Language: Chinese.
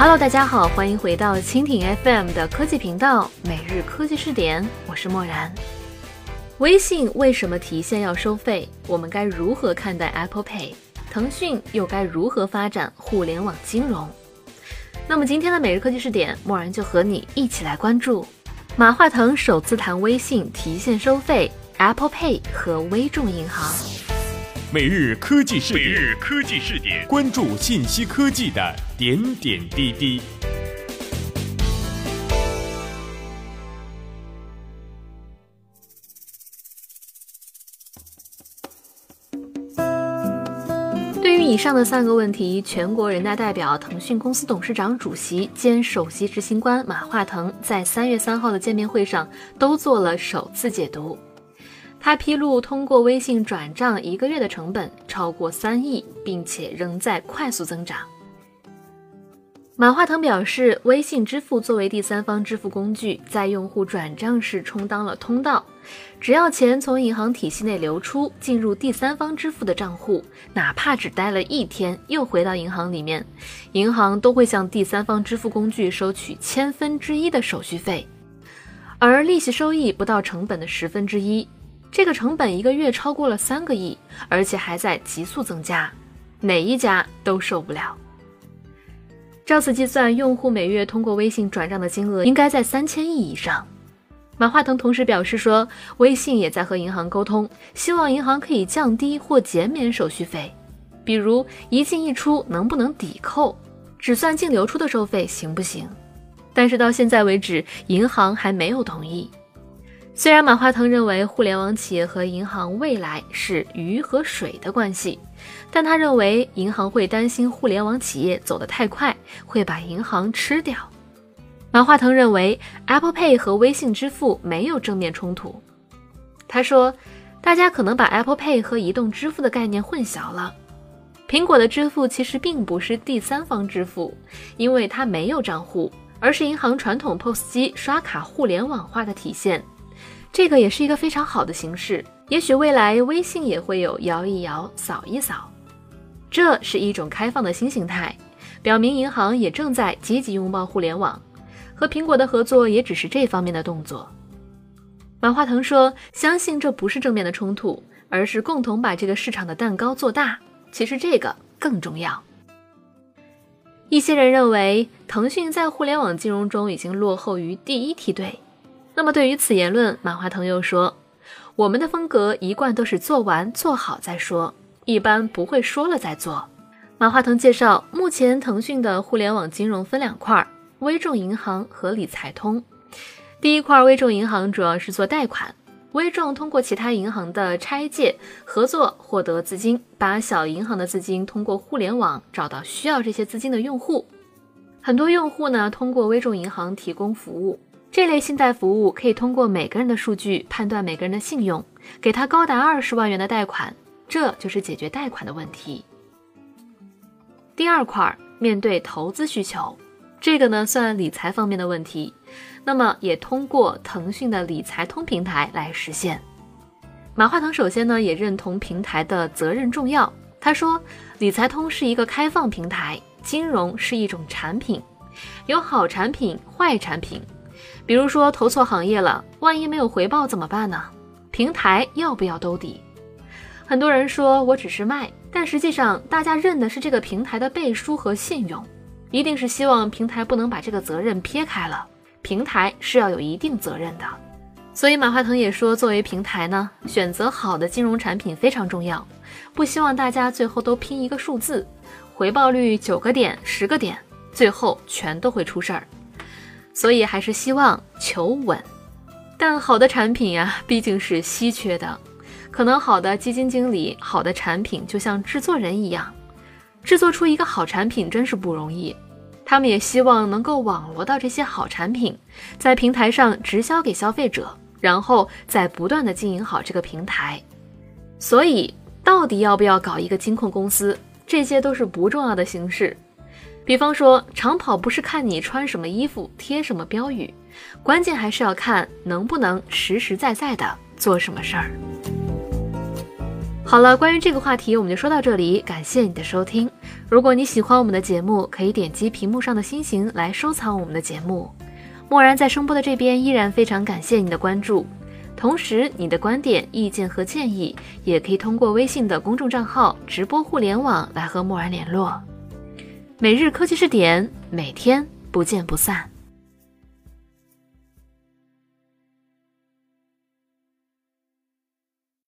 Hello，大家好，欢迎回到蜻蜓 FM 的科技频道，每日科技视点，我是漠然。微信为什么提现要收费？我们该如何看待 Apple Pay？腾讯又该如何发展互联网金融？那么今天的每日科技视点，漠然就和你一起来关注马化腾首次谈微信提现收费、Apple Pay 和微众银行。每日科技视每日科技视点，关注信息科技的点点滴滴。对于以上的三个问题，全国人大代表、腾讯公司董事长、主席兼首席执行官马化腾在三月三号的见面会上都做了首次解读。他披露，通过微信转账一个月的成本超过三亿，并且仍在快速增长。马化腾表示，微信支付作为第三方支付工具，在用户转账时充当了通道。只要钱从银行体系内流出，进入第三方支付的账户，哪怕只待了一天，又回到银行里面，银行都会向第三方支付工具收取千分之一的手续费，而利息收益不到成本的十分之一。这个成本一个月超过了三个亿，而且还在急速增加，哪一家都受不了。照此计算，用户每月通过微信转账的金额应该在三千亿以上。马化腾同时表示说，微信也在和银行沟通，希望银行可以降低或减免手续费，比如一进一出能不能抵扣，只算净流出的收费行不行？但是到现在为止，银行还没有同意。虽然马化腾认为互联网企业和银行未来是鱼和水的关系，但他认为银行会担心互联网企业走得太快，会把银行吃掉。马化腾认为 Apple Pay 和微信支付没有正面冲突。他说，大家可能把 Apple Pay 和移动支付的概念混淆了。苹果的支付其实并不是第三方支付，因为它没有账户，而是银行传统 POS 机刷卡互联网化的体现。这个也是一个非常好的形式，也许未来微信也会有摇一摇、扫一扫，这是一种开放的新形态，表明银行也正在积极拥抱互联网，和苹果的合作也只是这方面的动作。马化腾说：“相信这不是正面的冲突，而是共同把这个市场的蛋糕做大。其实这个更重要。”一些人认为，腾讯在互联网金融中已经落后于第一梯队。那么对于此言论，马化腾又说：“我们的风格一贯都是做完做好再说，一般不会说了再做。”马化腾介绍，目前腾讯的互联网金融分两块：微众银行和理财通。第一块微众银行主要是做贷款，微众通过其他银行的拆借合作获得资金，把小银行的资金通过互联网找到需要这些资金的用户。很多用户呢，通过微众银行提供服务。这类信贷服务可以通过每个人的数据判断每个人的信用，给他高达二十万元的贷款，这就是解决贷款的问题。第二块，面对投资需求，这个呢算理财方面的问题，那么也通过腾讯的理财通平台来实现。马化腾首先呢也认同平台的责任重要，他说，理财通是一个开放平台，金融是一种产品，有好产品、坏产品。比如说投错行业了，万一没有回报怎么办呢？平台要不要兜底？很多人说我只是卖，但实际上大家认的是这个平台的背书和信用，一定是希望平台不能把这个责任撇开了。平台是要有一定责任的，所以马化腾也说，作为平台呢，选择好的金融产品非常重要，不希望大家最后都拼一个数字，回报率九个点、十个点，最后全都会出事儿。所以还是希望求稳，但好的产品呀，毕竟是稀缺的。可能好的基金经理、好的产品就像制作人一样，制作出一个好产品真是不容易。他们也希望能够网罗到这些好产品，在平台上直销给消费者，然后再不断的经营好这个平台。所以，到底要不要搞一个金控公司，这些都是不重要的形式。比方说，长跑不是看你穿什么衣服、贴什么标语，关键还是要看能不能实实在在的做什么事儿。好了，关于这个话题我们就说到这里，感谢你的收听。如果你喜欢我们的节目，可以点击屏幕上的星星来收藏我们的节目。默然在声波的这边依然非常感谢你的关注，同时你的观点、意见和建议也可以通过微信的公众账号“直播互联网”来和默然联络。每日科技视点，每天不见不散。